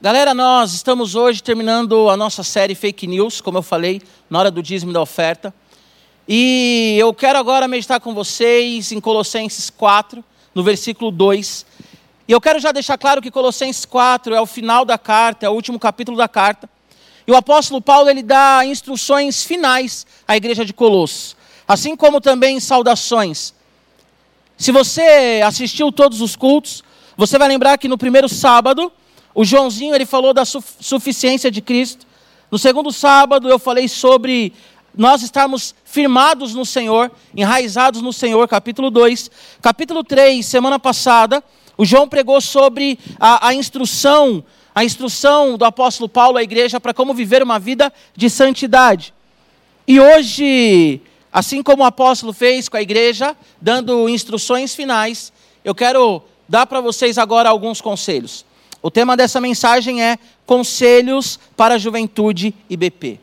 Galera, nós estamos hoje terminando a nossa série Fake News, como eu falei, na hora do dízimo da oferta. E eu quero agora meditar com vocês em Colossenses 4, no versículo 2. E eu quero já deixar claro que Colossenses 4 é o final da carta, é o último capítulo da carta. E o apóstolo Paulo ele dá instruções finais à igreja de Colossos, assim como também saudações. Se você assistiu todos os cultos, você vai lembrar que no primeiro sábado o Joãozinho ele falou da suficiência de Cristo. No segundo sábado eu falei sobre nós estarmos firmados no Senhor, enraizados no Senhor, capítulo 2. Capítulo 3, semana passada, o João pregou sobre a, a instrução, a instrução do apóstolo Paulo à igreja para como viver uma vida de santidade. E hoje, assim como o apóstolo fez com a igreja, dando instruções finais, eu quero dar para vocês agora alguns conselhos. O tema dessa mensagem é Conselhos para a Juventude IBP.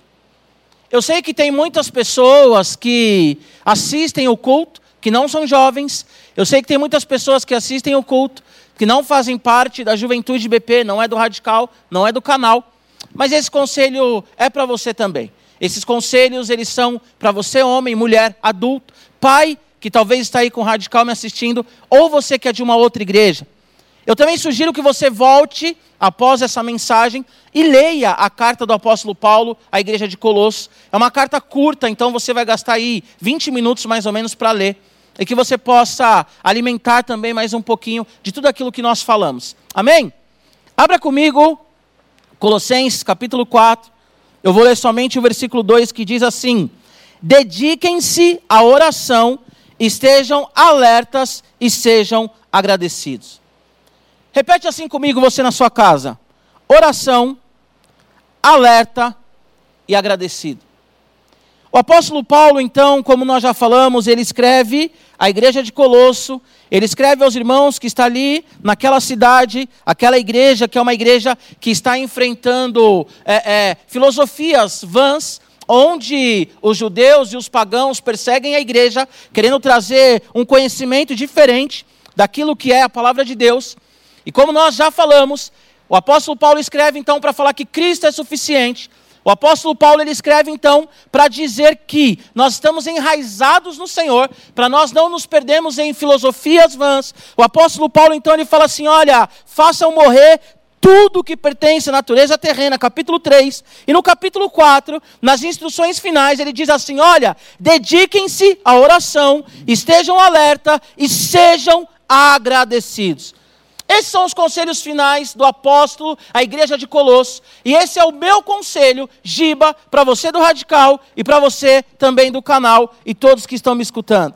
Eu sei que tem muitas pessoas que assistem o culto, que não são jovens. Eu sei que tem muitas pessoas que assistem o culto, que não fazem parte da Juventude IBP, não é do Radical, não é do canal. Mas esse conselho é para você também. Esses conselhos, eles são para você, homem, mulher, adulto, pai, que talvez está aí com o Radical me assistindo, ou você que é de uma outra igreja. Eu também sugiro que você volte após essa mensagem e leia a carta do apóstolo Paulo à igreja de Colossos. É uma carta curta, então você vai gastar aí 20 minutos mais ou menos para ler. E que você possa alimentar também mais um pouquinho de tudo aquilo que nós falamos. Amém? Abra comigo Colossenses capítulo 4. Eu vou ler somente o versículo 2 que diz assim: Dediquem-se à oração, estejam alertas e sejam agradecidos. Repete assim comigo, você na sua casa: oração, alerta e agradecido. O apóstolo Paulo, então, como nós já falamos, ele escreve à igreja de Colosso, ele escreve aos irmãos que está ali naquela cidade, aquela igreja que é uma igreja que está enfrentando é, é, filosofias vãs, onde os judeus e os pagãos perseguem a igreja, querendo trazer um conhecimento diferente daquilo que é a palavra de Deus. E como nós já falamos, o apóstolo Paulo escreve então para falar que Cristo é suficiente. O apóstolo Paulo ele escreve então para dizer que nós estamos enraizados no Senhor, para nós não nos perdermos em filosofias vãs. O apóstolo Paulo então ele fala assim: "Olha, façam morrer tudo que pertence à natureza terrena", capítulo 3. E no capítulo 4, nas instruções finais, ele diz assim: "Olha, dediquem-se à oração, estejam alerta e sejam agradecidos". Esses são os conselhos finais do apóstolo à igreja de Colosso. E esse é o meu conselho, Giba, para você do Radical e para você também do canal e todos que estão me escutando.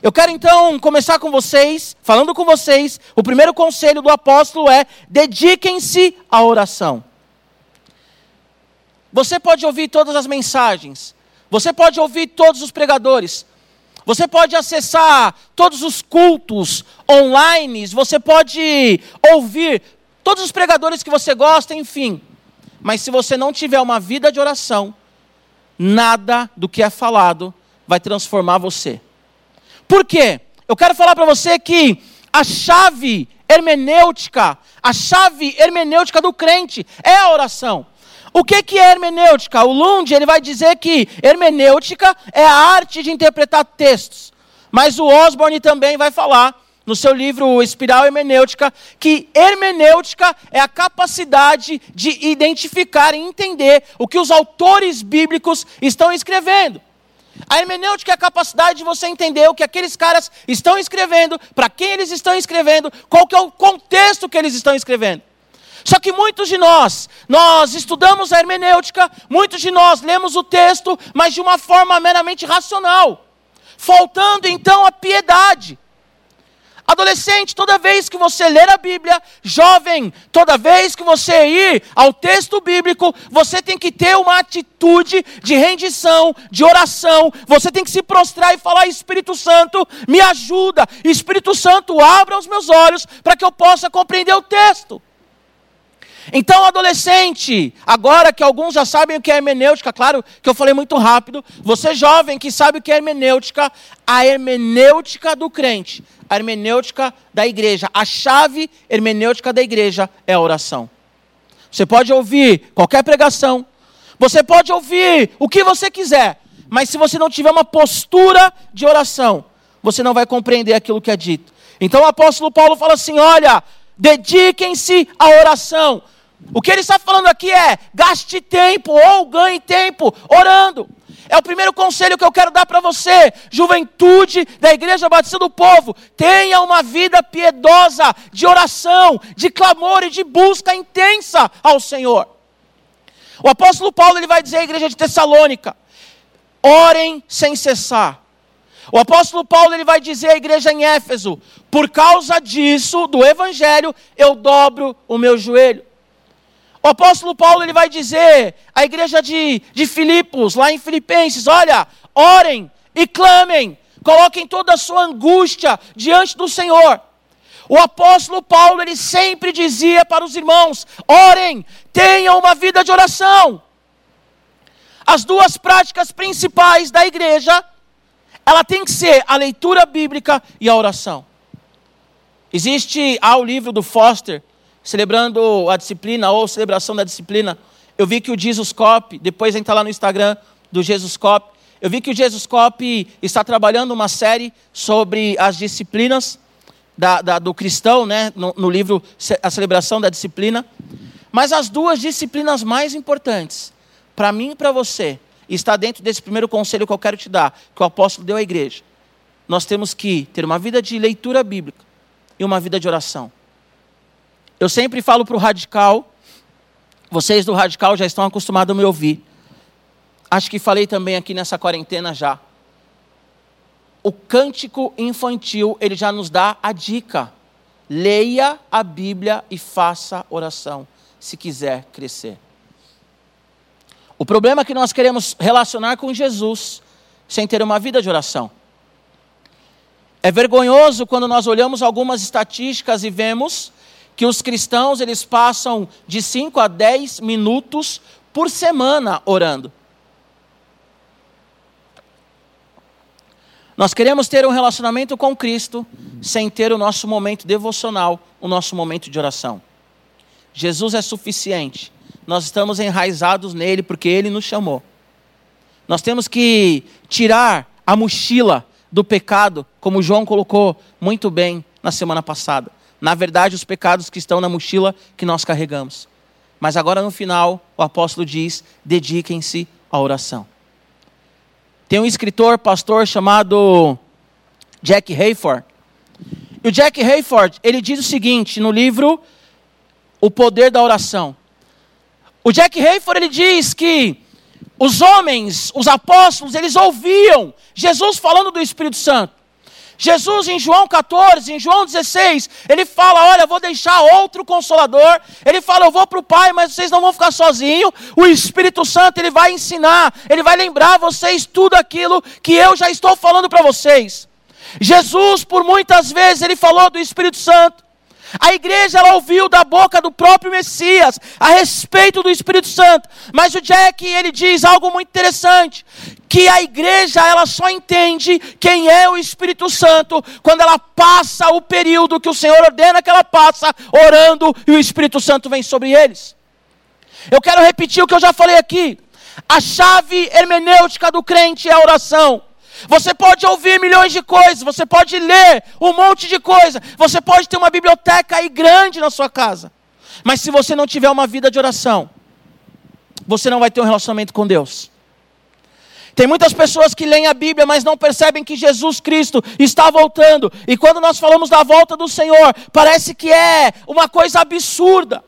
Eu quero então começar com vocês, falando com vocês. O primeiro conselho do apóstolo é: dediquem-se à oração. Você pode ouvir todas as mensagens, você pode ouvir todos os pregadores, você pode acessar todos os cultos online, você pode ouvir todos os pregadores que você gosta, enfim. Mas se você não tiver uma vida de oração, nada do que é falado vai transformar você. Por quê? Eu quero falar para você que a chave hermenêutica, a chave hermenêutica do crente é a oração. O que, é hermenêutica? O Lund ele vai dizer que hermenêutica é a arte de interpretar textos. Mas o Osborne também vai falar no seu livro Espiral Hermenêutica que hermenêutica é a capacidade de identificar e entender o que os autores bíblicos estão escrevendo. A hermenêutica é a capacidade de você entender o que aqueles caras estão escrevendo, para quem eles estão escrevendo, qual que é o contexto que eles estão escrevendo. Só que muitos de nós, nós estudamos a hermenêutica, muitos de nós lemos o texto, mas de uma forma meramente racional, faltando então a piedade. Adolescente, toda vez que você ler a Bíblia, jovem, toda vez que você ir ao texto bíblico, você tem que ter uma atitude de rendição, de oração. Você tem que se prostrar e falar: Espírito Santo, me ajuda. Espírito Santo, abra os meus olhos para que eu possa compreender o texto. Então, adolescente, agora que alguns já sabem o que é hermenêutica, claro que eu falei muito rápido, você jovem que sabe o que é hermenêutica, a hermenêutica do crente, a hermenêutica da igreja, a chave hermenêutica da igreja é a oração. você pode ouvir qualquer pregação, você pode ouvir o que você quiser, mas se você não tiver uma postura de oração, você não vai compreender aquilo que é dito. Então o apóstolo Paulo fala assim: olha, dediquem-se à oração. O que ele está falando aqui é: gaste tempo ou ganhe tempo orando. É o primeiro conselho que eu quero dar para você, juventude da Igreja Batista do Povo. Tenha uma vida piedosa, de oração, de clamor e de busca intensa ao Senhor. O apóstolo Paulo ele vai dizer à igreja de Tessalônica: orem sem cessar. O apóstolo Paulo ele vai dizer à igreja em Éfeso: por causa disso, do evangelho, eu dobro o meu joelho. O apóstolo Paulo ele vai dizer à igreja de, de Filipos, lá em Filipenses: olha, orem e clamem, coloquem toda a sua angústia diante do Senhor. O apóstolo Paulo ele sempre dizia para os irmãos: orem, tenham uma vida de oração. As duas práticas principais da igreja, ela tem que ser a leitura bíblica e a oração. Existe há o livro do Foster, celebrando a disciplina ou celebração da disciplina. Eu vi que o Jesus Cop, depois entra lá no Instagram do Jesus Cop, eu vi que o Jesus Cop está trabalhando uma série sobre as disciplinas da, da, do cristão, né, no, no livro A Celebração da Disciplina. Mas as duas disciplinas mais importantes, para mim e para você, está dentro desse primeiro conselho que eu quero te dar, que o apóstolo deu à igreja. Nós temos que ter uma vida de leitura bíblica e uma vida de oração. Eu sempre falo para o radical, vocês do radical já estão acostumados a me ouvir. Acho que falei também aqui nessa quarentena já. O cântico infantil, ele já nos dá a dica. Leia a Bíblia e faça oração, se quiser crescer. O problema é que nós queremos relacionar com Jesus sem ter uma vida de oração. É vergonhoso quando nós olhamos algumas estatísticas e vemos que os cristãos eles passam de 5 a 10 minutos por semana orando. Nós queremos ter um relacionamento com Cristo sem ter o nosso momento devocional, o nosso momento de oração. Jesus é suficiente. Nós estamos enraizados nele porque ele nos chamou. Nós temos que tirar a mochila do pecado, como João colocou muito bem na semana passada. Na verdade, os pecados que estão na mochila que nós carregamos. Mas agora no final, o apóstolo diz: dediquem-se à oração. Tem um escritor, pastor chamado Jack Hayford. E o Jack Hayford, ele diz o seguinte no livro O Poder da Oração. O Jack Hayford ele diz que os homens, os apóstolos, eles ouviam Jesus falando do Espírito Santo. Jesus, em João 14, em João 16, ele fala: Olha, vou deixar outro consolador. Ele fala: Eu vou para o Pai, mas vocês não vão ficar sozinhos. O Espírito Santo, ele vai ensinar, ele vai lembrar vocês tudo aquilo que eu já estou falando para vocês. Jesus, por muitas vezes, ele falou do Espírito Santo. A igreja ela ouviu da boca do próprio Messias a respeito do Espírito Santo. Mas o Jack ele diz algo muito interessante, que a igreja ela só entende quem é o Espírito Santo quando ela passa o período que o Senhor ordena que ela passa orando e o Espírito Santo vem sobre eles. Eu quero repetir o que eu já falei aqui. A chave hermenêutica do crente é a oração. Você pode ouvir milhões de coisas, você pode ler um monte de coisa, você pode ter uma biblioteca aí grande na sua casa. Mas se você não tiver uma vida de oração, você não vai ter um relacionamento com Deus. Tem muitas pessoas que leem a Bíblia, mas não percebem que Jesus Cristo está voltando. E quando nós falamos da volta do Senhor, parece que é uma coisa absurda.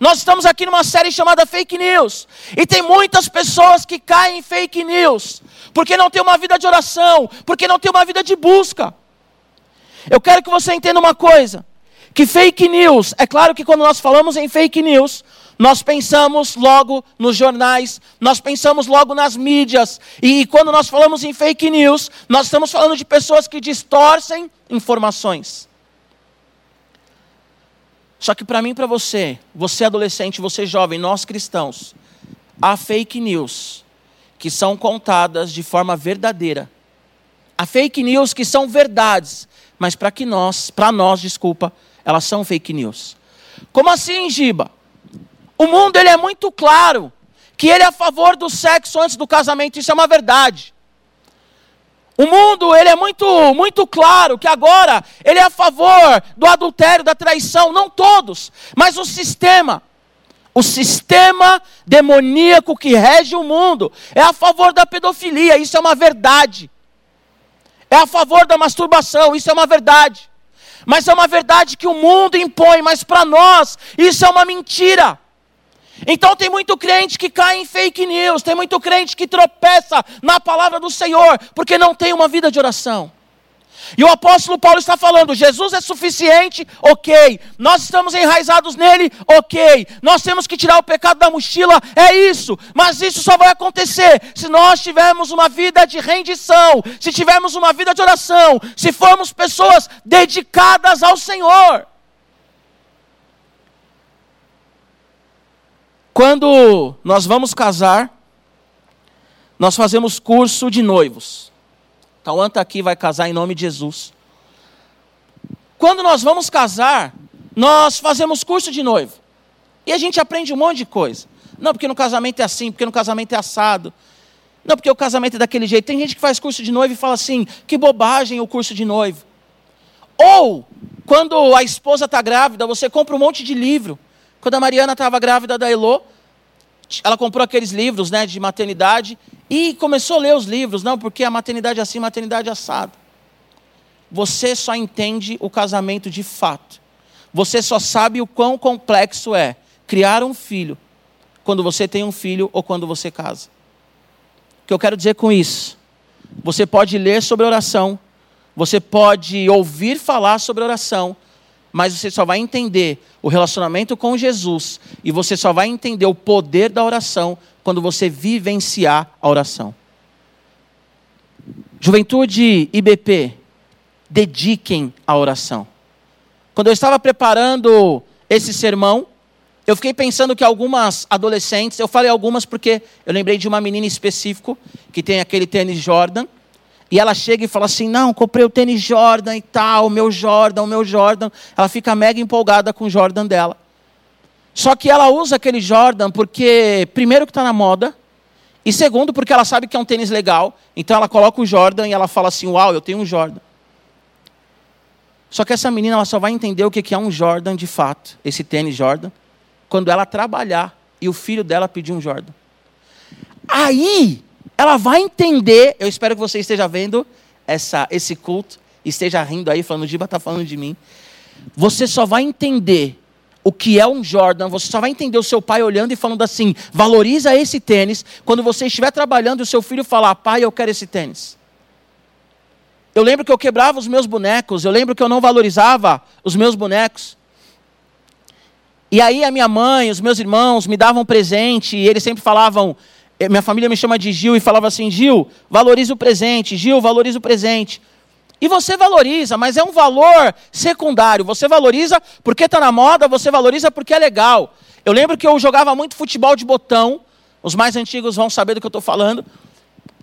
Nós estamos aqui numa série chamada Fake News. E tem muitas pessoas que caem em fake news, porque não tem uma vida de oração, porque não tem uma vida de busca. Eu quero que você entenda uma coisa: que fake news, é claro que quando nós falamos em fake news, nós pensamos logo nos jornais, nós pensamos logo nas mídias, e quando nós falamos em fake news, nós estamos falando de pessoas que distorcem informações. Só que para mim e para você, você adolescente, você jovem, nós cristãos, há fake news que são contadas de forma verdadeira. Há fake news que são verdades, mas para que nós, para nós, desculpa, elas são fake news. Como assim, Giba? O mundo ele é muito claro que ele é a favor do sexo antes do casamento, isso é uma verdade. O mundo, ele é muito, muito claro que agora ele é a favor do adultério, da traição, não todos, mas o sistema. O sistema demoníaco que rege o mundo é a favor da pedofilia, isso é uma verdade. É a favor da masturbação, isso é uma verdade. Mas é uma verdade que o mundo impõe, mas para nós isso é uma mentira. Então tem muito crente que cai em fake news, tem muito crente que tropeça na palavra do Senhor, porque não tem uma vida de oração. E o apóstolo Paulo está falando: Jesus é suficiente, ok. Nós estamos enraizados nele, ok. Nós temos que tirar o pecado da mochila, é isso. Mas isso só vai acontecer se nós tivermos uma vida de rendição, se tivermos uma vida de oração, se formos pessoas dedicadas ao Senhor. Quando nós vamos casar, nós fazemos curso de noivos. Tauan está aqui, vai casar em nome de Jesus. Quando nós vamos casar, nós fazemos curso de noivo. E a gente aprende um monte de coisa. Não, porque no casamento é assim, porque no casamento é assado. Não, porque o casamento é daquele jeito. Tem gente que faz curso de noivo e fala assim: que bobagem o curso de noivo. Ou, quando a esposa está grávida, você compra um monte de livro. Quando a Mariana estava grávida da Elô, ela comprou aqueles livros né, de maternidade e começou a ler os livros. Não, porque a maternidade é assim, a maternidade é. Você só entende o casamento de fato. Você só sabe o quão complexo é criar um filho quando você tem um filho ou quando você casa. O que eu quero dizer com isso? Você pode ler sobre oração, você pode ouvir falar sobre oração, mas você só vai entender o relacionamento com Jesus e você só vai entender o poder da oração quando você vivenciar a oração. Juventude IBP, dediquem a oração. Quando eu estava preparando esse sermão, eu fiquei pensando que algumas adolescentes, eu falei algumas porque eu lembrei de uma menina específico que tem aquele tênis Jordan, e ela chega e fala assim: Não, comprei o tênis Jordan e tal, o meu Jordan, o meu Jordan. Ela fica mega empolgada com o Jordan dela. Só que ela usa aquele Jordan porque, primeiro, que está na moda, e segundo, porque ela sabe que é um tênis legal. Então ela coloca o Jordan e ela fala assim: Uau, eu tenho um Jordan. Só que essa menina ela só vai entender o que é um Jordan de fato, esse tênis Jordan, quando ela trabalhar e o filho dela pedir um Jordan. Aí ela vai entender. Eu espero que você esteja vendo essa, esse culto, esteja rindo aí, falando, Giba está falando de mim. Você só vai entender o que é um Jordan, você só vai entender o seu pai olhando e falando assim: valoriza esse tênis, quando você estiver trabalhando e o seu filho falar, pai, eu quero esse tênis. Eu lembro que eu quebrava os meus bonecos, eu lembro que eu não valorizava os meus bonecos. E aí a minha mãe, os meus irmãos me davam presente e eles sempre falavam: é, minha família me chama de Gil e falava assim: Gil, valoriza o presente, Gil, valoriza o presente. E você valoriza, mas é um valor secundário. Você valoriza porque está na moda, você valoriza porque é legal. Eu lembro que eu jogava muito futebol de botão, os mais antigos vão saber do que eu estou falando.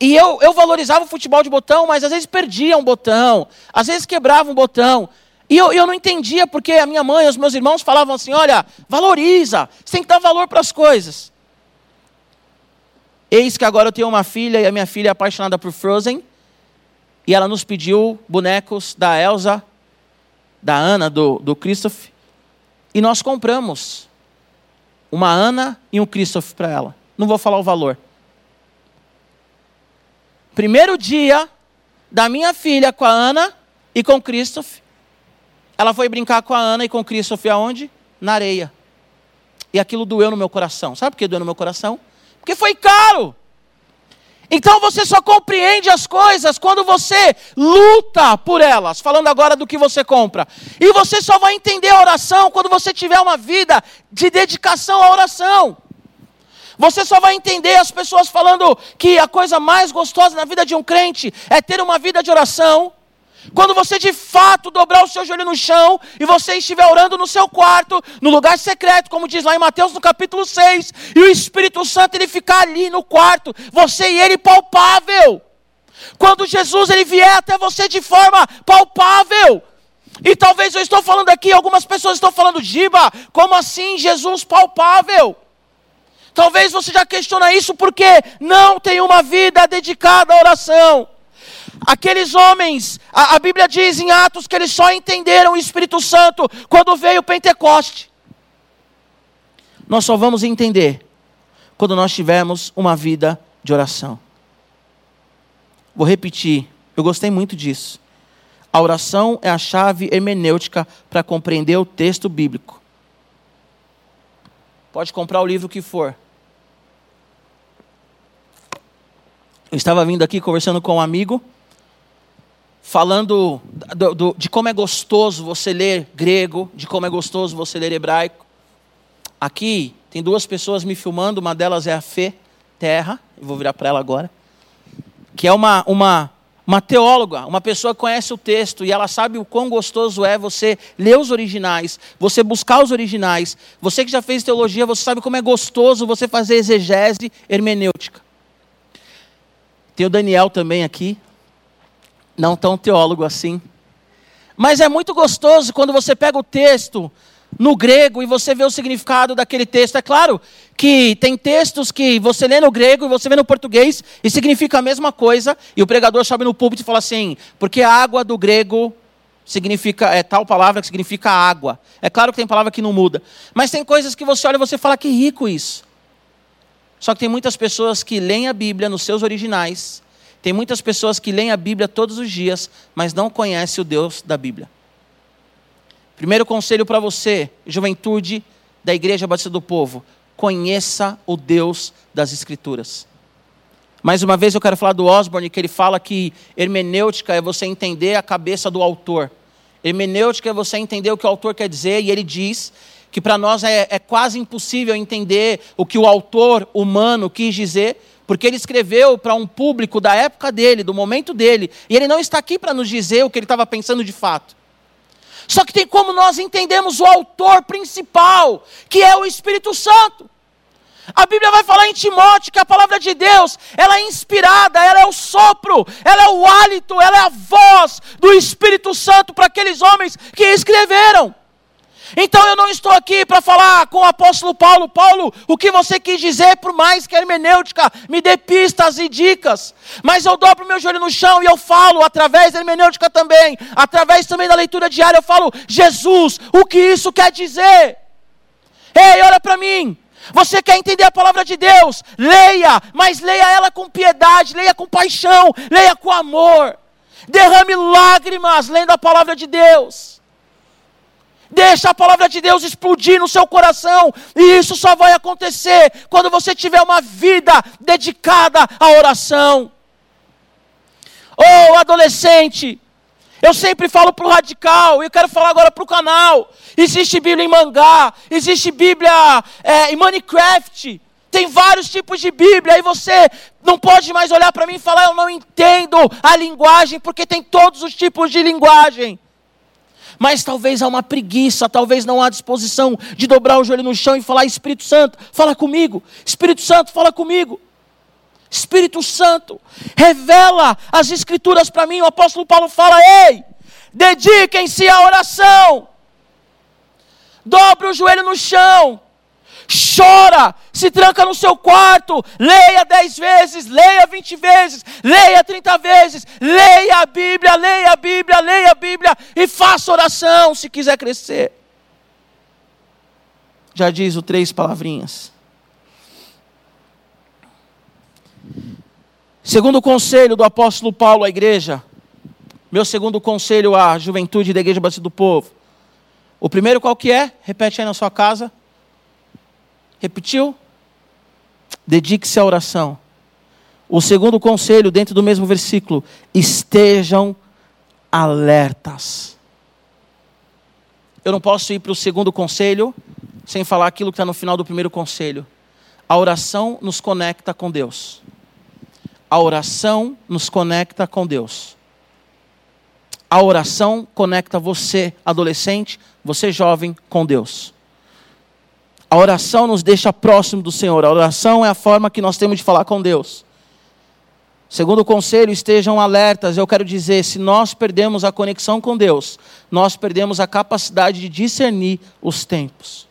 E eu, eu valorizava o futebol de botão, mas às vezes perdia um botão, às vezes quebrava um botão. E eu, eu não entendia porque a minha mãe e os meus irmãos falavam assim: olha, valoriza, você tem que dar valor para as coisas. Eis que agora eu tenho uma filha e a minha filha é apaixonada por Frozen. E ela nos pediu bonecos da Elsa, da Ana, do, do Christoph. E nós compramos uma Ana e um Christoph para ela. Não vou falar o valor. Primeiro dia da minha filha com a Ana e com Christoph. Ela foi brincar com a Ana e com Christoph aonde? Na areia. E aquilo doeu no meu coração. Sabe por que doeu no meu coração? Porque foi caro. Então você só compreende as coisas quando você luta por elas, falando agora do que você compra. E você só vai entender a oração quando você tiver uma vida de dedicação à oração. Você só vai entender as pessoas falando que a coisa mais gostosa na vida de um crente é ter uma vida de oração quando você de fato dobrar o seu joelho no chão e você estiver orando no seu quarto, no lugar secreto, como diz lá em Mateus no capítulo 6, e o Espírito Santo ele ficar ali no quarto, você e ele palpável. Quando Jesus ele vier até você de forma palpável. E talvez eu estou falando aqui, algumas pessoas estão falando, Giba, como assim Jesus palpável? Talvez você já questiona isso porque não tem uma vida dedicada à oração. Aqueles homens, a, a, Bíblia diz em Atos que eles só entenderam o Espírito Santo quando veio o Pentecoste. Nós só vamos entender quando nós tivermos uma vida de oração. Vou repetir, eu gostei muito disso. A oração é a chave hermenêutica para compreender o texto bíblico. Pode comprar o livro que for. Eu estava vindo aqui conversando com um amigo, falando do, do, de como é gostoso você ler grego, de como é gostoso você ler hebraico. Aqui tem duas pessoas me filmando, uma delas é a Fê Terra, vou virar para ela agora, que é uma, uma uma teóloga, uma pessoa que conhece o texto e ela sabe o quão gostoso é você ler os originais, você buscar os originais. Você que já fez teologia, você sabe como é gostoso você fazer exegese hermenêutica. Tem o Daniel também aqui, não tão teólogo assim. Mas é muito gostoso quando você pega o texto no grego e você vê o significado daquele texto. É claro que tem textos que você lê no grego e você vê no português e significa a mesma coisa, e o pregador sobe no púlpito e fala assim: porque a água do grego significa é tal palavra que significa água. É claro que tem palavra que não muda, mas tem coisas que você olha e você fala que rico isso. Só que tem muitas pessoas que leem a Bíblia nos seus originais, tem muitas pessoas que leem a Bíblia todos os dias, mas não conhecem o Deus da Bíblia. Primeiro conselho para você, juventude da Igreja Batista do Povo: conheça o Deus das Escrituras. Mais uma vez eu quero falar do Osborne, que ele fala que hermenêutica é você entender a cabeça do autor. Hermenêutica é você entender o que o autor quer dizer, e ele diz que para nós é, é, quase impossível entender o que o autor humano quis dizer, porque ele escreveu para um público da época dele, do momento dele, e ele não está aqui para nos dizer o que ele estava pensando de fato. Só que tem como nós entendemos o autor principal, que é o Espírito Santo. A Bíblia vai falar em Timóteo que a palavra de Deus, ela é inspirada, ela é o sopro, ela é o hálito, ela é a voz do Espírito Santo para aqueles homens que escreveram. Então eu não estou aqui para falar com o apóstolo Paulo, Paulo, o que você quis dizer, por mais que hermenêutica me dê pistas e dicas, mas eu dobro meu joelho no chão e eu falo, através da hermenêutica também, através também da leitura diária, eu falo, Jesus, o que isso quer dizer? Ei, olha para mim, você quer entender a palavra de Deus? Leia, mas leia ela com piedade, leia com paixão, leia com amor. Derrame lágrimas lendo a palavra de Deus. Deixa a palavra de Deus explodir no seu coração. E isso só vai acontecer quando você tiver uma vida dedicada à oração. Oh, adolescente, eu sempre falo para o radical, e eu quero falar agora para o canal. Existe Bíblia em mangá, existe Bíblia é, em Minecraft. Tem vários tipos de Bíblia, e você não pode mais olhar para mim e falar, eu não entendo a linguagem, porque tem todos os tipos de linguagem mas talvez há uma preguiça, talvez não há disposição de dobrar o joelho no chão e falar: Espírito Santo, fala comigo, Espírito Santo, fala comigo. Espírito Santo, revela as Escrituras para mim. O apóstolo Paulo fala: Ei, dediquem-se à oração, dobre o joelho no chão, chora, se tranca no seu quarto, leia dez vezes, leia vinte vezes, leia trinta vezes, leia a Bíblia, leia a Bíblia, leia a Bíblia e faça oração se quiser crescer. Já diz o três palavrinhas. Segundo conselho do apóstolo Paulo à igreja, meu segundo conselho à juventude da igreja Batista do Povo. O primeiro qual que é? Repete aí na sua casa. Repetiu? Dedique-se à oração. O segundo conselho, dentro do mesmo versículo, estejam alertas. Eu não posso ir para o segundo conselho sem falar aquilo que está no final do primeiro conselho. A oração nos conecta com Deus. A oração nos conecta com Deus. A oração conecta você, adolescente, você jovem, com Deus. A oração nos deixa próximo do Senhor. A oração é a forma que nós temos de falar com Deus. Segundo o conselho, estejam alertas. Eu quero dizer, se nós perdemos a conexão com Deus, nós perdemos a capacidade de discernir os tempos.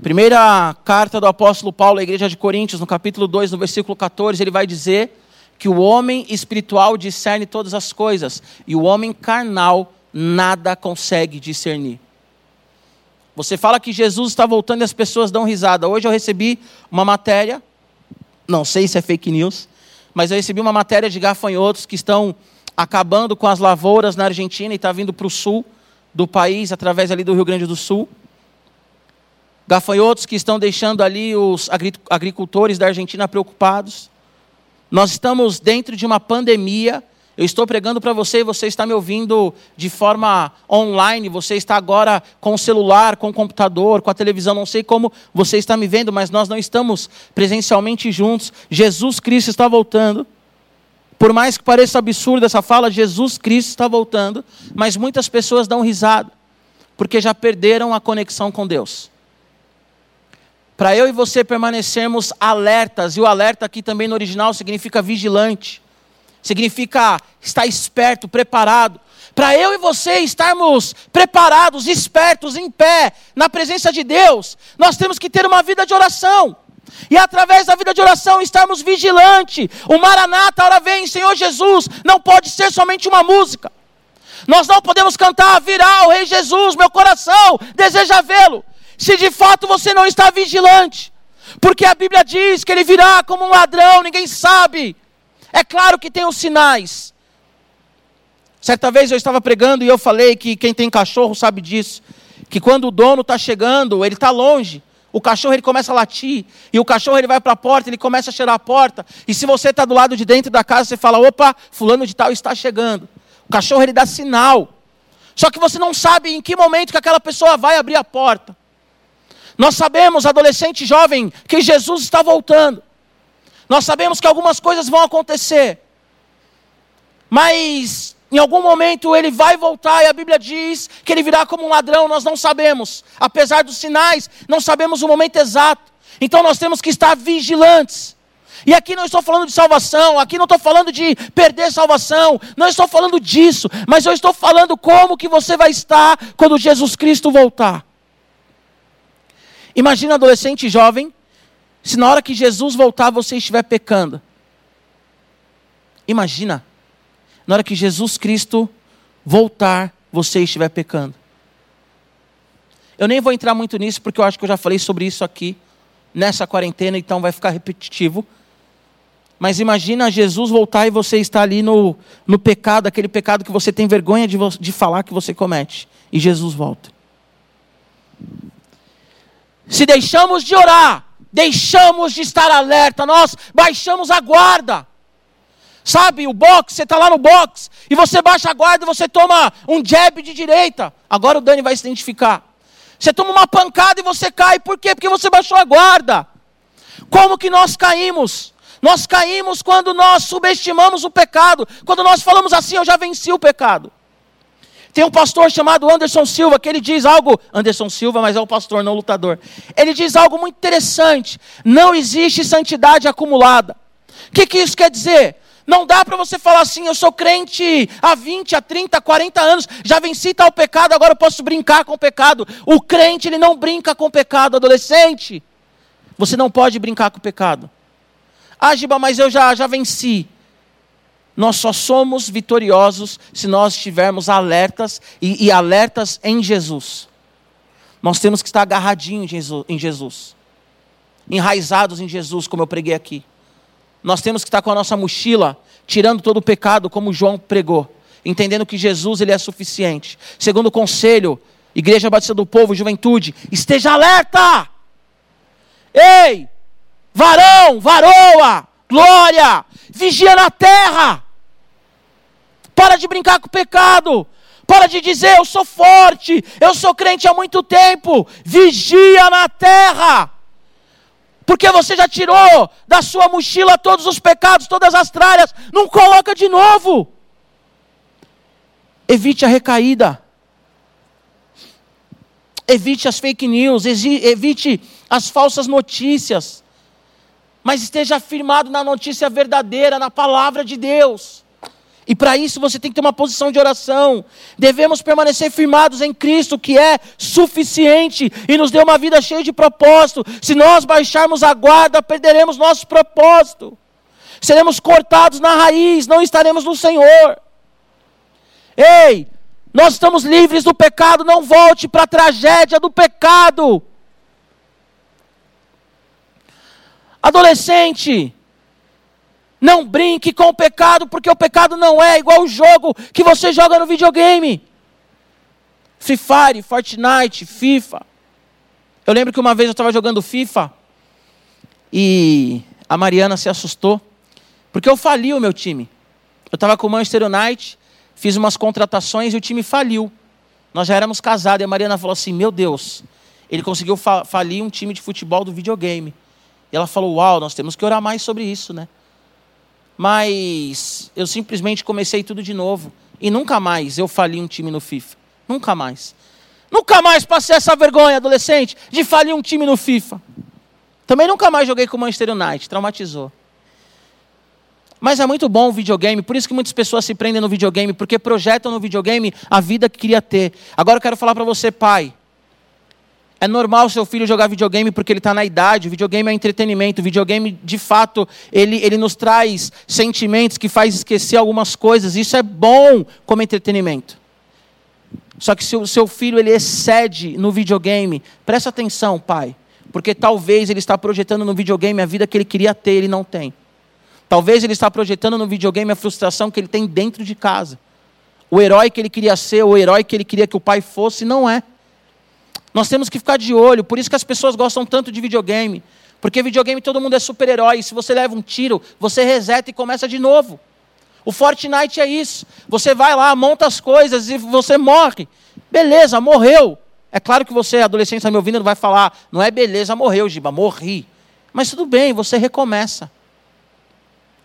Primeira carta do apóstolo Paulo à igreja de Coríntios, no capítulo 2, no versículo 14, ele vai dizer que o homem espiritual discerne todas as coisas e o homem carnal nada consegue discernir. Você fala que Jesus está voltando e as pessoas dão risada. Hoje eu recebi uma matéria, não sei se é fake news, mas eu recebi uma matéria de gafanhotos que estão acabando com as lavouras na Argentina e está vindo para o sul do país, através ali do Rio Grande do Sul. Gafanhotos que estão deixando ali os agricultores da Argentina preocupados. Nós estamos dentro de uma pandemia eu estou pregando para você e você está me ouvindo de forma online, você está agora com o celular, com o computador, com a televisão, não sei como você está me vendo, mas nós não estamos presencialmente juntos. Jesus Cristo está voltando. Por mais que pareça absurda essa fala, Jesus Cristo está voltando, mas muitas pessoas dão risada, porque já perderam a conexão com Deus. Para eu e você permanecermos alertas, e o alerta aqui também no original significa vigilante significa estar esperto, preparado. Para eu e você estarmos preparados, espertos, em pé, na presença de Deus, nós temos que ter uma vida de oração. E através da vida de oração estarmos vigilantes. O Maranata, hora vem, Senhor Jesus, não pode ser somente uma música. Nós não podemos cantar, virá o Rei Jesus, meu coração deseja vê-lo. Se de fato você não está vigilante, porque a Bíblia diz que ele virá como um ladrão, ninguém sabe. É claro que tem os sinais. Certa vez eu estava pregando e eu falei que quem tem cachorro sabe disso. Que quando o dono está chegando, ele está longe. O cachorro ele começa a latir. E o cachorro ele vai para a porta, ele começa a cheirar a porta. E se você está do lado de dentro da casa, você fala: opa, fulano de tal está chegando. O cachorro ele dá sinal. Só que você não sabe em que momento que aquela pessoa vai abrir a porta. Nós sabemos, adolescente jovem, que Jesus está voltando. Nós sabemos que algumas coisas vão acontecer, mas em algum momento ele vai voltar e a Bíblia diz que ele virá como um ladrão, nós não sabemos. Apesar dos sinais, não sabemos o momento exato. Então nós temos que estar vigilantes. E aqui não estou falando de salvação, aqui não estou falando de perder salvação, não estou falando disso, mas eu estou falando como que você vai estar quando Jesus Cristo voltar. Imagina adolescente jovem se na hora que Jesus voltar você estiver pecando. Imagina, na hora que Jesus Cristo voltar, você estiver pecando. Eu nem vou entrar muito nisso, porque eu acho que eu já falei sobre isso aqui, nessa quarentena, então vai ficar repetitivo. Mas imagina Jesus voltar e você está ali no, no pecado, aquele pecado que você tem vergonha de, de falar que você comete. E Jesus volta. Se deixamos de orar, deixamos de estar alerta, nós baixamos a guarda. Sabe, o box, você está lá no box, e você baixa a guarda e você toma um jab de direita. Agora o Dani vai se identificar. Você toma uma pancada e você cai, por quê? Porque você baixou a guarda. Como que nós caímos? Nós caímos quando nós subestimamos o pecado, quando nós falamos assim, eu já venci o pecado. Tem um pastor chamado Anderson Silva que ele diz algo, Anderson Silva, mas é o pastor, não lutador. Ele diz algo muito interessante. Não existe santidade acumulada. O que, que isso quer dizer? Não dá para você falar assim, eu sou crente há 20, há 30, 40 anos, já venci tal pecado, agora eu posso brincar com o pecado. O crente, ele não brinca com o pecado, adolescente. Você não pode brincar com o pecado. Ah, Giba, mas eu já, já venci. Nós só somos vitoriosos se nós estivermos alertas e, e alertas em Jesus. Nós temos que estar agarradinhos em Jesus, enraizados em Jesus, como eu preguei aqui. Nós temos que estar com a nossa mochila, tirando todo o pecado, como João pregou, entendendo que Jesus ele é suficiente. Segundo o conselho, Igreja Batista do Povo, juventude, esteja alerta! Ei! Varão, varoa, glória, vigia na terra. Para de brincar com o pecado. Para de dizer, eu sou forte, eu sou crente há muito tempo. Vigia na terra. Porque você já tirou da sua mochila todos os pecados, todas as tralhas. Não coloca de novo. Evite a recaída. Evite as fake news, evite as falsas notícias. Mas esteja firmado na notícia verdadeira, na palavra de Deus. E para isso você tem que ter uma posição de oração. Devemos permanecer firmados em Cristo, que é suficiente e nos deu uma vida cheia de propósito. Se nós baixarmos a guarda, perderemos nosso propósito. Seremos cortados na raiz, não estaremos no Senhor. Ei, nós estamos livres do pecado, não volte para a tragédia do pecado. Adolescente, não brinque com o pecado, porque o pecado não é igual o jogo que você joga no videogame. Free Fire, Fortnite, FIFA. Eu lembro que uma vez eu estava jogando FIFA e a Mariana se assustou, porque eu fali o meu time. Eu estava com o Manchester United, fiz umas contratações e o time faliu. Nós já éramos casados e a Mariana falou assim: Meu Deus, ele conseguiu falir um time de futebol do videogame. E ela falou: Uau, nós temos que orar mais sobre isso, né? Mas eu simplesmente comecei tudo de novo. E nunca mais eu fali um time no FIFA. Nunca mais. Nunca mais passei essa vergonha, adolescente, de falir um time no FIFA. Também nunca mais joguei com o Manchester United, traumatizou. Mas é muito bom o videogame, por isso que muitas pessoas se prendem no videogame, porque projetam no videogame a vida que queria ter. Agora eu quero falar para você, pai. É normal seu filho jogar videogame porque ele está na idade. O videogame é entretenimento. O videogame, de fato, ele, ele nos traz sentimentos que faz esquecer algumas coisas. Isso é bom como entretenimento. Só que se o seu filho ele excede no videogame, presta atenção, pai. Porque talvez ele está projetando no videogame a vida que ele queria ter, ele não tem. Talvez ele está projetando no videogame a frustração que ele tem dentro de casa. O herói que ele queria ser, o herói que ele queria que o pai fosse, não é. Nós temos que ficar de olho, por isso que as pessoas gostam tanto de videogame. Porque videogame todo mundo é super-herói. Se você leva um tiro, você reseta e começa de novo. O Fortnite é isso. Você vai lá, monta as coisas e você morre. Beleza, morreu. É claro que você, adolescente, está me ouvindo, não vai falar, não é beleza, morreu, Giba, morri. Mas tudo bem, você recomeça.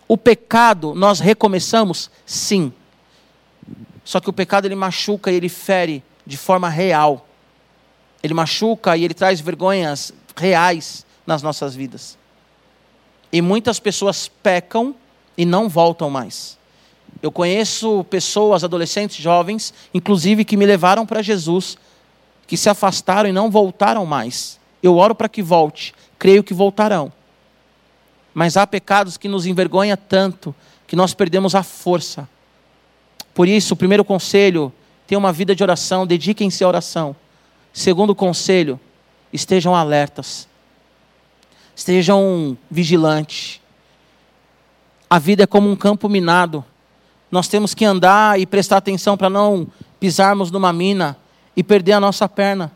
O pecado, nós recomeçamos? Sim. Só que o pecado ele machuca e ele fere de forma real ele machuca e ele traz vergonhas reais nas nossas vidas. E muitas pessoas pecam e não voltam mais. Eu conheço pessoas, adolescentes, jovens, inclusive que me levaram para Jesus, que se afastaram e não voltaram mais. Eu oro para que volte, creio que voltarão. Mas há pecados que nos envergonha tanto que nós perdemos a força. Por isso, o primeiro conselho, tenha uma vida de oração, dediquem-se à oração. Segundo conselho, estejam alertas. Estejam vigilantes. A vida é como um campo minado. Nós temos que andar e prestar atenção para não pisarmos numa mina e perder a nossa perna.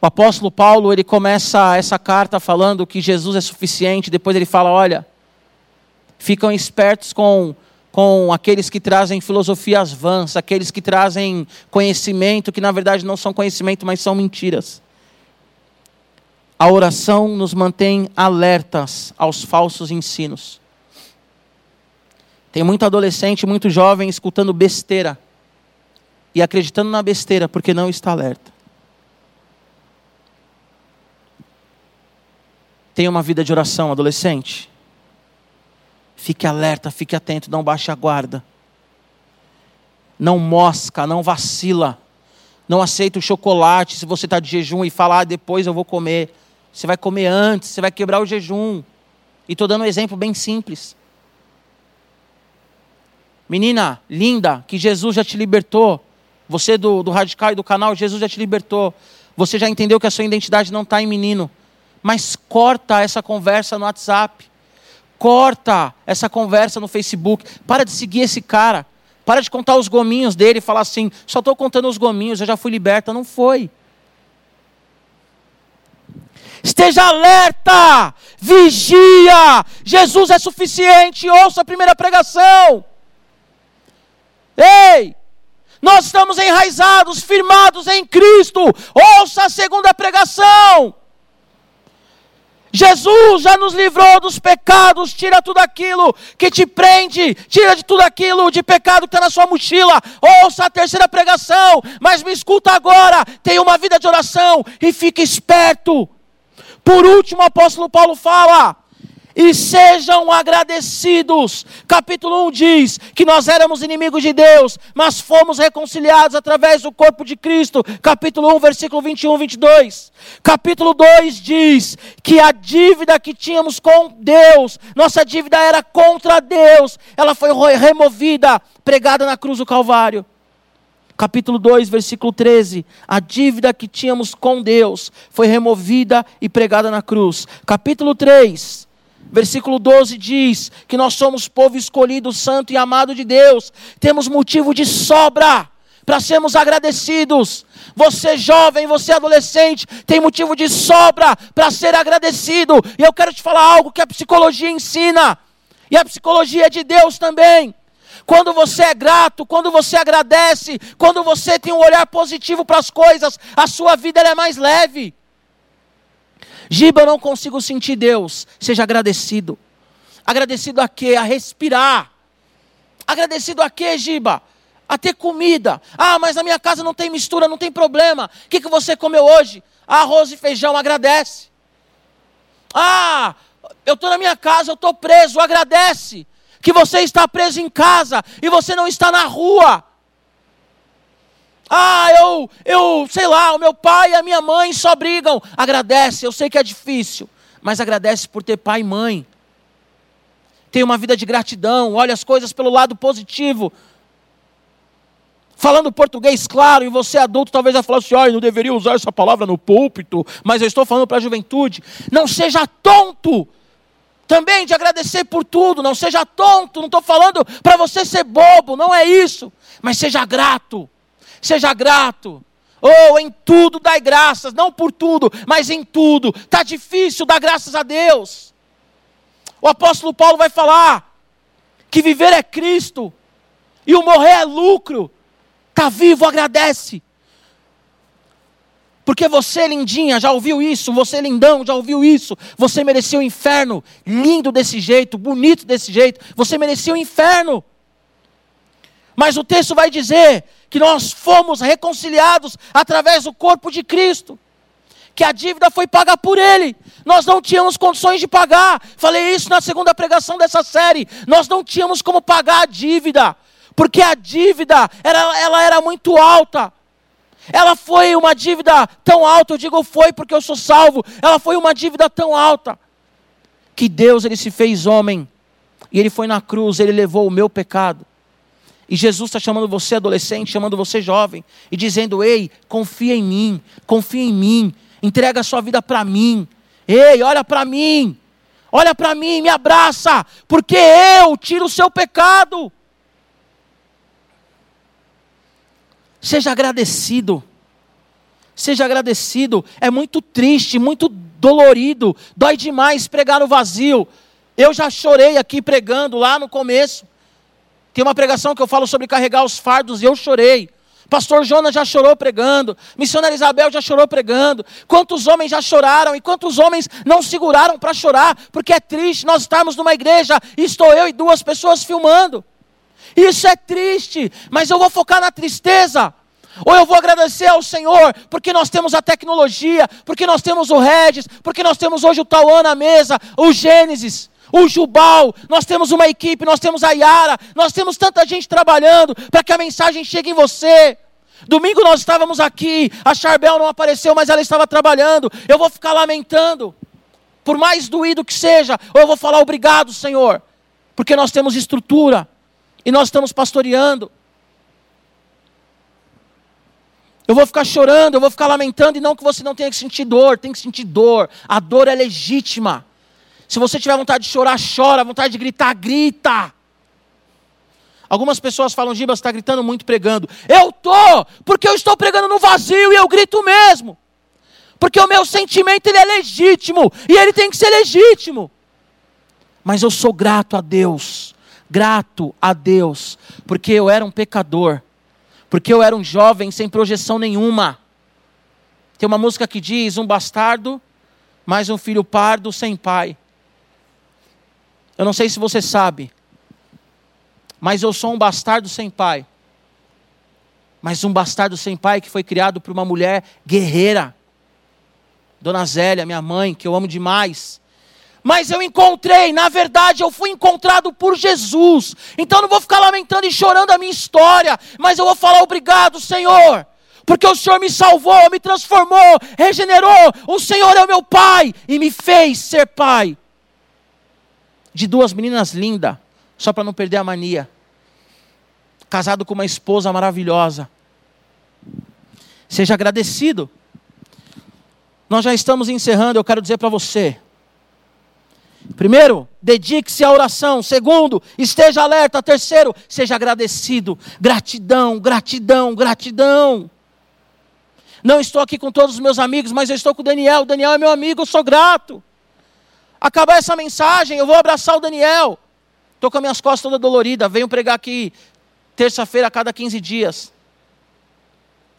O apóstolo Paulo, ele começa essa carta falando que Jesus é suficiente, depois ele fala, olha, ficam espertos com com aqueles que trazem filosofias vãs, aqueles que trazem conhecimento que na verdade não são conhecimento, mas são mentiras. A oração nos mantém alertas aos falsos ensinos. Tem muito adolescente, muito jovem escutando besteira e acreditando na besteira porque não está alerta. Tenha uma vida de oração, adolescente. Fique alerta, fique atento, não baixe a guarda. Não mosca, não vacila. Não aceita o chocolate se você está de jejum e falar, ah, depois eu vou comer. Você vai comer antes, você vai quebrar o jejum. E estou dando um exemplo bem simples. Menina linda, que Jesus já te libertou. Você do, do radical e do canal, Jesus já te libertou. Você já entendeu que a sua identidade não está em menino. Mas corta essa conversa no WhatsApp. Corta essa conversa no Facebook. Para de seguir esse cara. Para de contar os gominhos dele e falar assim: só estou contando os gominhos, eu já fui liberta. Não foi. Esteja alerta, vigia. Jesus é suficiente. Ouça a primeira pregação. Ei, nós estamos enraizados, firmados em Cristo. Ouça a segunda pregação. Jesus já nos livrou dos pecados, tira tudo aquilo que te prende, tira de tudo aquilo de pecado que está na sua mochila. Ouça a terceira pregação, mas me escuta agora. Tenha uma vida de oração e fique esperto. Por último, o apóstolo Paulo fala: e sejam agradecidos. Capítulo 1 diz que nós éramos inimigos de Deus, mas fomos reconciliados através do corpo de Cristo. Capítulo 1, versículo 21, 22. Capítulo 2 diz que a dívida que tínhamos com Deus, nossa dívida era contra Deus, ela foi removida, pregada na cruz do Calvário capítulo 2, versículo 13. A dívida que tínhamos com Deus foi removida e pregada na cruz. Capítulo 3, versículo 12 diz que nós somos povo escolhido, santo e amado de Deus. Temos motivo de sobra para sermos agradecidos. Você jovem, você adolescente, tem motivo de sobra para ser agradecido. E eu quero te falar algo que a psicologia ensina. E a psicologia é de Deus também. Quando você é grato, quando você agradece, quando você tem um olhar positivo para as coisas, a sua vida é mais leve. Giba, eu não consigo sentir Deus. Seja agradecido. Agradecido a quê? A respirar. Agradecido a quê, Giba? A ter comida. Ah, mas na minha casa não tem mistura, não tem problema. O que, que você comeu hoje? Arroz e feijão, agradece. Ah, eu estou na minha casa, eu estou preso, agradece que você está preso em casa e você não está na rua. Ah, eu, eu, sei lá, o meu pai e a minha mãe só brigam. Agradece, eu sei que é difícil, mas agradece por ter pai e mãe. Tem uma vida de gratidão, olha as coisas pelo lado positivo. Falando português claro, e você adulto talvez vai falar assim: eu não deveria usar essa palavra no púlpito, mas eu estou falando para a juventude. Não seja tonto também de agradecer por tudo, não seja tonto, não estou falando para você ser bobo, não é isso, mas seja grato, seja grato. Ou oh, em tudo dai graças, não por tudo, mas em tudo. Está difícil dar graças a Deus. O apóstolo Paulo vai falar que viver é Cristo e o morrer é lucro. Está vivo, agradece. Porque você, lindinha, já ouviu isso, você, lindão, já ouviu isso. Você merecia o inferno, lindo desse jeito, bonito desse jeito. Você merecia o inferno. Mas o texto vai dizer que nós fomos reconciliados através do corpo de Cristo. Que a dívida foi paga por Ele. Nós não tínhamos condições de pagar. Falei isso na segunda pregação dessa série. Nós não tínhamos como pagar a dívida. Porque a dívida era, ela era muito alta. Ela foi uma dívida tão alta, eu digo foi porque eu sou salvo. Ela foi uma dívida tão alta que Deus ele se fez homem e ele foi na cruz, ele levou o meu pecado. E Jesus está chamando você adolescente, chamando você jovem e dizendo: Ei, confia em mim, confia em mim, entrega a sua vida para mim. Ei, olha para mim, olha para mim, me abraça, porque eu tiro o seu pecado. Seja agradecido. Seja agradecido. É muito triste, muito dolorido. Dói demais pregar no vazio. Eu já chorei aqui pregando lá no começo. Tem uma pregação que eu falo sobre carregar os fardos e eu chorei. Pastor Jonas já chorou pregando, missionária Isabel já chorou pregando. Quantos homens já choraram e quantos homens não seguraram para chorar, porque é triste nós estarmos numa igreja e estou eu e duas pessoas filmando. Isso é triste, mas eu vou focar na tristeza. Ou eu vou agradecer ao Senhor, porque nós temos a tecnologia, porque nós temos o Regis, porque nós temos hoje o Tauan na mesa, o Gênesis, o Jubal, nós temos uma equipe, nós temos a Yara, nós temos tanta gente trabalhando para que a mensagem chegue em você. Domingo nós estávamos aqui, a Charbel não apareceu, mas ela estava trabalhando. Eu vou ficar lamentando, por mais doído que seja, ou eu vou falar obrigado, Senhor, porque nós temos estrutura e nós estamos pastoreando. Eu vou ficar chorando, eu vou ficar lamentando, e não que você não tenha que sentir dor, tem que sentir dor. A dor é legítima. Se você tiver vontade de chorar, chora, vontade de gritar, grita. Algumas pessoas falam, Giba, você está gritando muito pregando. Eu tô, porque eu estou pregando no vazio e eu grito mesmo. Porque o meu sentimento ele é legítimo e ele tem que ser legítimo. Mas eu sou grato a Deus grato a Deus, porque eu era um pecador, porque eu era um jovem sem projeção nenhuma. Tem uma música que diz: um bastardo, mais um filho pardo sem pai. Eu não sei se você sabe, mas eu sou um bastardo sem pai. Mas um bastardo sem pai que foi criado por uma mulher guerreira. Dona Zélia, minha mãe, que eu amo demais. mas eu encontrei, na verdade, eu fui encontrado por Jesus. Então não vou ficar lamentando e chorando a minha história, mas eu vou falar obrigado, Senhor. Porque o Senhor me salvou, me transformou, regenerou. O Senhor é o meu pai e me fez ser pai de duas meninas lindas, só para não perder a mania. Casado com uma esposa maravilhosa. Seja agradecido. Nós já estamos encerrando, eu quero dizer para você. Primeiro, dedique-se à oração. Segundo, esteja alerta. Terceiro, seja agradecido. Gratidão, gratidão, gratidão. Não estou aqui com todos os meus amigos, mas eu estou com o Daniel. O Daniel é meu amigo, eu sou grato. Acabar essa mensagem, eu vou abraçar o Daniel. Estou com as minhas costas toda dolorida. Venho pregar aqui terça-feira a cada 15 dias.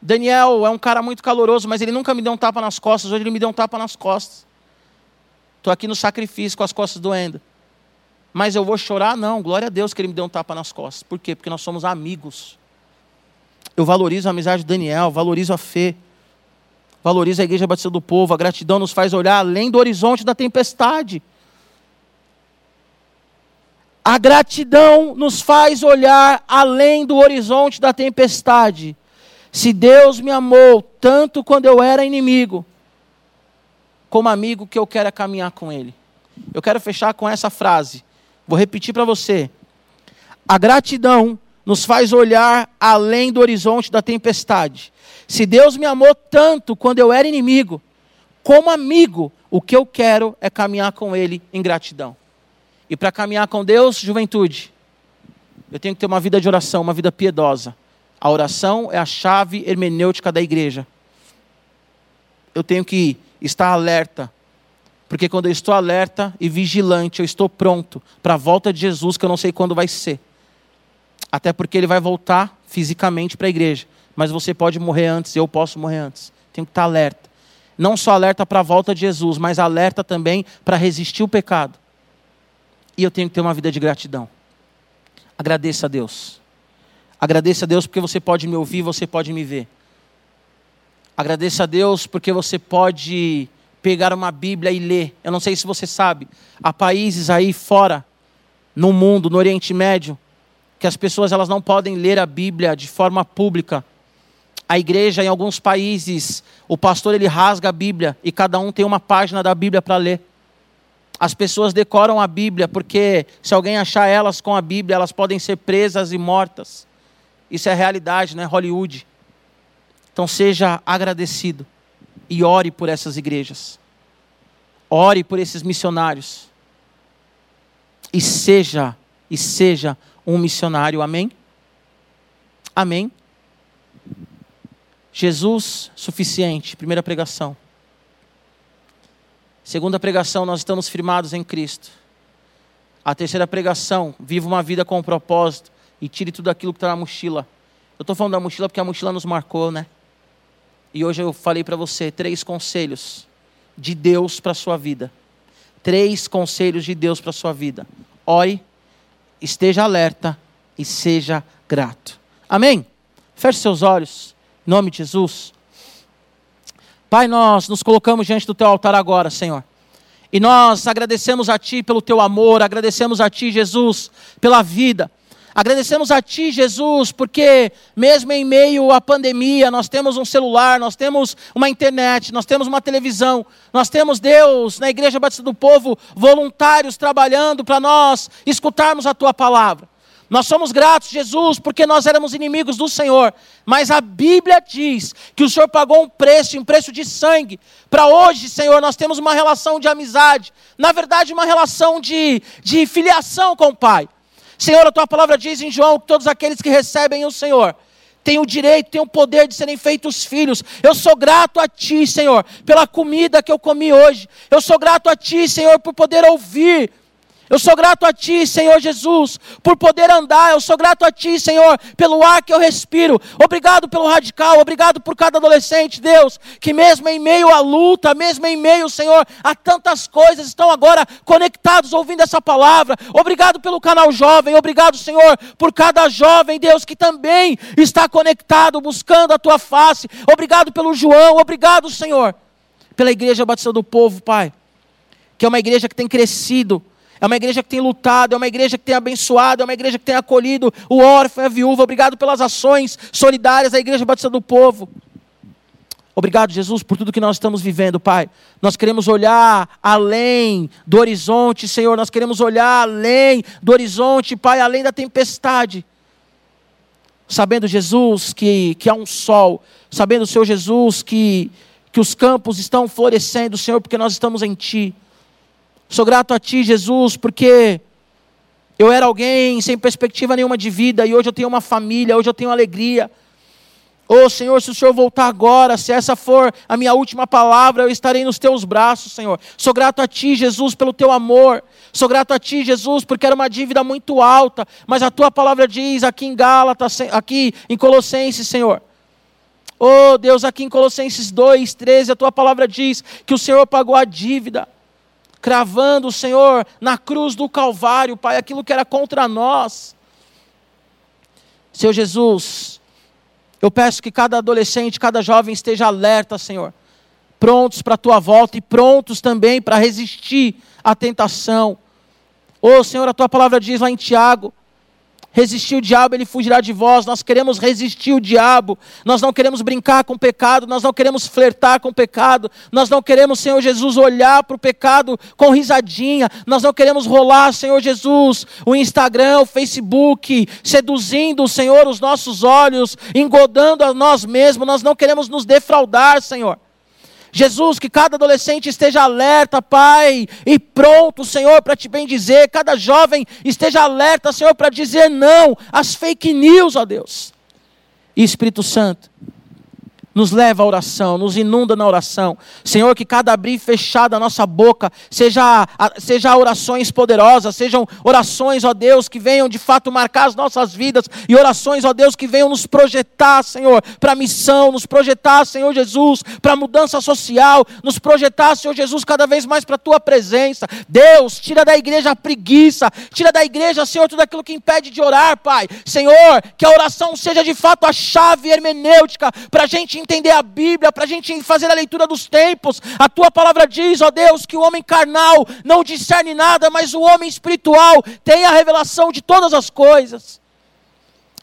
Daniel é um cara muito caloroso, mas ele nunca me deu um tapa nas costas. Hoje ele me deu um tapa nas costas. Estou aqui no sacrifício com as costas doendo. Mas eu vou chorar? Não, glória a Deus que ele me deu um tapa nas costas. Por quê? Porque nós somos amigos. Eu valorizo a amizade de Daniel, valorizo a fé. Valoriza a igreja batista do povo. A gratidão nos faz olhar além do horizonte da tempestade. A gratidão nos faz olhar além do horizonte da tempestade. Se Deus me amou tanto quando eu era inimigo, como amigo que eu quero é caminhar com Ele. Eu quero fechar com essa frase. Vou repetir para você. A gratidão nos faz olhar além do horizonte da tempestade. Se Deus me amou tanto quando eu era inimigo, como amigo, o que eu quero é caminhar com Ele em gratidão. E para caminhar com Deus, juventude, eu tenho que ter uma vida de oração, uma vida piedosa. A oração é a chave hermenêutica da igreja. Eu tenho que estar alerta, porque quando eu estou alerta e vigilante, eu estou pronto para a volta de Jesus, que eu não sei quando vai ser. Até porque ele vai voltar fisicamente para a igreja mas você pode morrer antes, eu posso morrer antes. Tenho que estar alerta. Não só alerta para a volta de Jesus, mas alerta também para resistir o pecado. E eu tenho que ter uma vida de gratidão. Agradeça a Deus. Agradeça a Deus porque você pode me ouvir, você pode me ver. Agradeça a Deus porque você pode pegar uma Bíblia e ler. Eu não sei se você sabe, há países aí fora, no mundo, no Oriente Médio, que as pessoas elas não podem ler a Bíblia de forma pública a igreja em alguns países, o pastor ele rasga a Bíblia e cada um tem uma página da Bíblia para ler. As pessoas decoram a Bíblia porque se alguém achar elas com a Bíblia, elas podem ser presas e mortas. Isso é realidade, não é Hollywood. Então seja agradecido e ore por essas igrejas. Ore por esses missionários. E seja e seja um missionário. Amém? Amém. Jesus suficiente, primeira pregação. Segunda pregação, nós estamos firmados em Cristo. A terceira pregação, viva uma vida com um propósito e tire tudo aquilo que está na mochila. Eu estou falando da mochila porque a mochila nos marcou, né? E hoje eu falei para você três conselhos de Deus para a sua vida. Três conselhos de Deus para a sua vida. Ore, esteja alerta e seja grato. Amém? Feche seus olhos. Em nome de Jesus. Pai, nós nos colocamos diante do teu altar agora, Senhor. E nós agradecemos a Ti pelo Teu amor, agradecemos a Ti, Jesus, pela vida. Agradecemos a Ti, Jesus, porque mesmo em meio à pandemia, nós temos um celular, nós temos uma internet, nós temos uma televisão, nós temos Deus na Igreja Batista do Povo, voluntários trabalhando para nós escutarmos a Tua palavra. Nós somos gratos, Jesus, porque nós éramos inimigos do Senhor. Mas a Bíblia diz que o Senhor pagou um preço, um preço de sangue. Para hoje, Senhor, nós temos uma relação de amizade. Na verdade, uma relação de, de filiação com o Pai. Senhor, a tua palavra diz em João que todos aqueles que recebem o Senhor têm o direito, têm o poder de serem feitos filhos. Eu sou grato a Ti, Senhor, pela comida que eu comi hoje. Eu sou grato a Ti, Senhor, por poder ouvir eu sou grato a Ti, Senhor Jesus, por poder andar. Eu sou grato a Ti, Senhor, pelo ar que eu respiro. Obrigado pelo radical. Obrigado por cada adolescente, Deus, que mesmo em meio à luta, mesmo em meio, Senhor, a tantas coisas, estão agora conectados ouvindo essa palavra. Obrigado pelo canal jovem. Obrigado, Senhor, por cada jovem, Deus, que também está conectado, buscando a Tua face. Obrigado pelo João. Obrigado, Senhor, pela Igreja Batista do Povo, Pai que é uma igreja que tem crescido, é uma igreja que tem lutado, é uma igreja que tem abençoado, é uma igreja que tem acolhido o órfão e a viúva. Obrigado pelas ações solidárias da Igreja Batista do Povo. Obrigado, Jesus, por tudo que nós estamos vivendo, Pai. Nós queremos olhar além do horizonte, Senhor. Nós queremos olhar além do horizonte, Pai, além da tempestade. Sabendo, Jesus, que, que há um sol. Sabendo, Senhor Jesus, que, que os campos estão florescendo, Senhor, porque nós estamos em Ti. Sou grato a Ti, Jesus, porque eu era alguém sem perspectiva nenhuma de vida e hoje eu tenho uma família, hoje eu tenho alegria. Oh Senhor, se o Senhor voltar agora, se essa for a minha última palavra, eu estarei nos teus braços, Senhor. Sou grato a Ti, Jesus, pelo teu amor. Sou grato a Ti, Jesus, porque era uma dívida muito alta, mas a Tua palavra diz aqui em Gálatas, aqui em Colossenses, Senhor. Oh Deus, aqui em Colossenses 2, 13, a Tua palavra diz que o Senhor pagou a dívida cravando o Senhor na cruz do Calvário, Pai, aquilo que era contra nós. Senhor Jesus, eu peço que cada adolescente, cada jovem esteja alerta, Senhor, prontos para a tua volta e prontos também para resistir à tentação. Ô oh, Senhor, a tua palavra diz lá em Tiago Resistir o diabo, ele fugirá de vós. Nós queremos resistir o diabo. Nós não queremos brincar com o pecado. Nós não queremos flertar com o pecado. Nós não queremos, Senhor Jesus, olhar para o pecado com risadinha. Nós não queremos rolar, Senhor Jesus, o Instagram, o Facebook, seduzindo, Senhor, os nossos olhos, engodando a nós mesmos. Nós não queremos nos defraudar, Senhor. Jesus, que cada adolescente esteja alerta, Pai, e pronto, Senhor, para te bem dizer. Cada jovem esteja alerta, Senhor, para dizer não às fake news, ó Deus. E Espírito Santo, nos leva à oração, nos inunda na oração. Senhor, que cada abrir e fechar da nossa boca seja, seja orações poderosas, sejam orações, ó Deus, que venham de fato marcar as nossas vidas, e orações, ó Deus, que venham nos projetar, Senhor, para a missão, nos projetar, Senhor Jesus, para a mudança social, nos projetar, Senhor Jesus, cada vez mais para a tua presença. Deus, tira da igreja a preguiça, tira da igreja, Senhor, tudo aquilo que impede de orar, Pai. Senhor, que a oração seja de fato a chave hermenêutica para a gente entender a Bíblia, para a gente fazer a leitura dos tempos. A tua palavra diz, ó Deus, que o homem carnal não discerne nada, mas o homem espiritual tem a revelação de todas as coisas.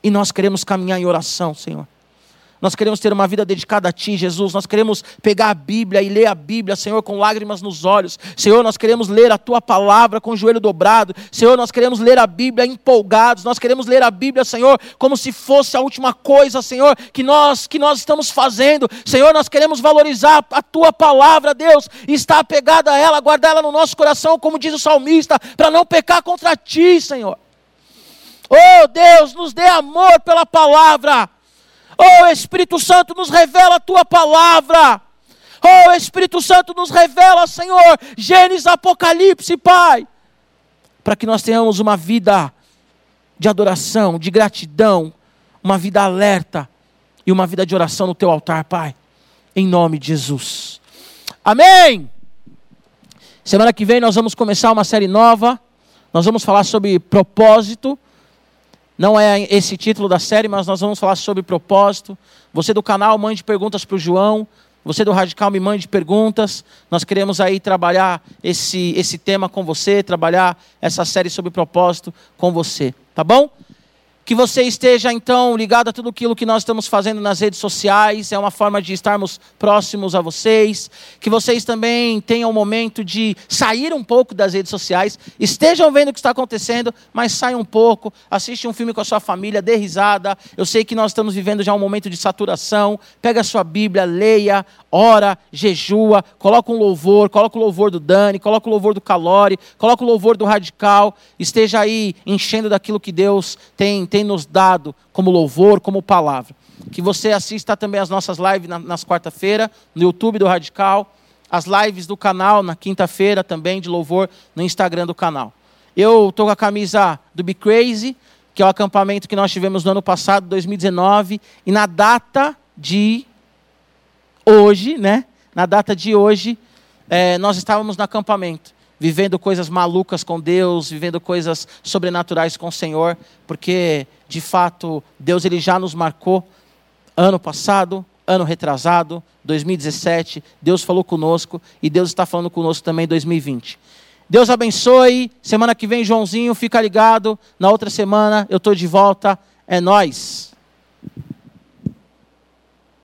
E nós queremos caminhar em oração, Senhor. Nós queremos ter uma vida dedicada a Ti, Jesus. Nós queremos pegar a Bíblia e ler a Bíblia, Senhor, com lágrimas nos olhos. Senhor, nós queremos ler a Tua palavra com o joelho dobrado. Senhor, nós queremos ler a Bíblia empolgados. Nós queremos ler a Bíblia, Senhor, como se fosse a última coisa, Senhor, que nós que nós estamos fazendo. Senhor, nós queremos valorizar a Tua palavra, Deus, e estar apegado a ela, guardar ela no nosso coração, como diz o salmista, para não pecar contra Ti, Senhor. Oh Deus, nos dê amor pela palavra. Oh Espírito Santo, nos revela a tua palavra. Oh Espírito Santo, nos revela, Senhor, Gênesis, Apocalipse, Pai. Para que nós tenhamos uma vida de adoração, de gratidão, uma vida alerta e uma vida de oração no teu altar, Pai. Em nome de Jesus. Amém. Semana que vem nós vamos começar uma série nova. Nós vamos falar sobre propósito. Não é esse título da série, mas nós vamos falar sobre propósito. Você do canal mande perguntas para o João. Você do Radical me mande perguntas. Nós queremos aí trabalhar esse, esse tema com você, trabalhar essa série sobre propósito com você. Tá bom? Que você esteja então ligado a tudo aquilo que nós estamos fazendo nas redes sociais, é uma forma de estarmos próximos a vocês. Que vocês também tenham o um momento de sair um pouco das redes sociais, estejam vendo o que está acontecendo, mas saiam um pouco, assiste um filme com a sua família, dê risada. Eu sei que nós estamos vivendo já um momento de saturação. Pega a sua Bíblia, leia, ora, jejua, coloca um louvor, coloca o louvor do Dani, coloca o louvor do Calori, coloca o louvor do Radical, esteja aí enchendo daquilo que Deus tem, tem tem nos dado como louvor, como palavra. Que você assista também as nossas lives nas quarta-feira, no YouTube do Radical, as lives do canal na quinta-feira também de louvor no Instagram do canal. Eu estou com a camisa do Be Crazy, que é o acampamento que nós tivemos no ano passado, 2019, e na data de hoje, né? Na data de hoje, é, nós estávamos no acampamento vivendo coisas malucas com Deus, vivendo coisas sobrenaturais com o Senhor, porque de fato Deus ele já nos marcou ano passado, ano retrasado, 2017, Deus falou conosco e Deus está falando conosco também em 2020. Deus abençoe. Semana que vem, Joãozinho, fica ligado. Na outra semana eu estou de volta. É nós.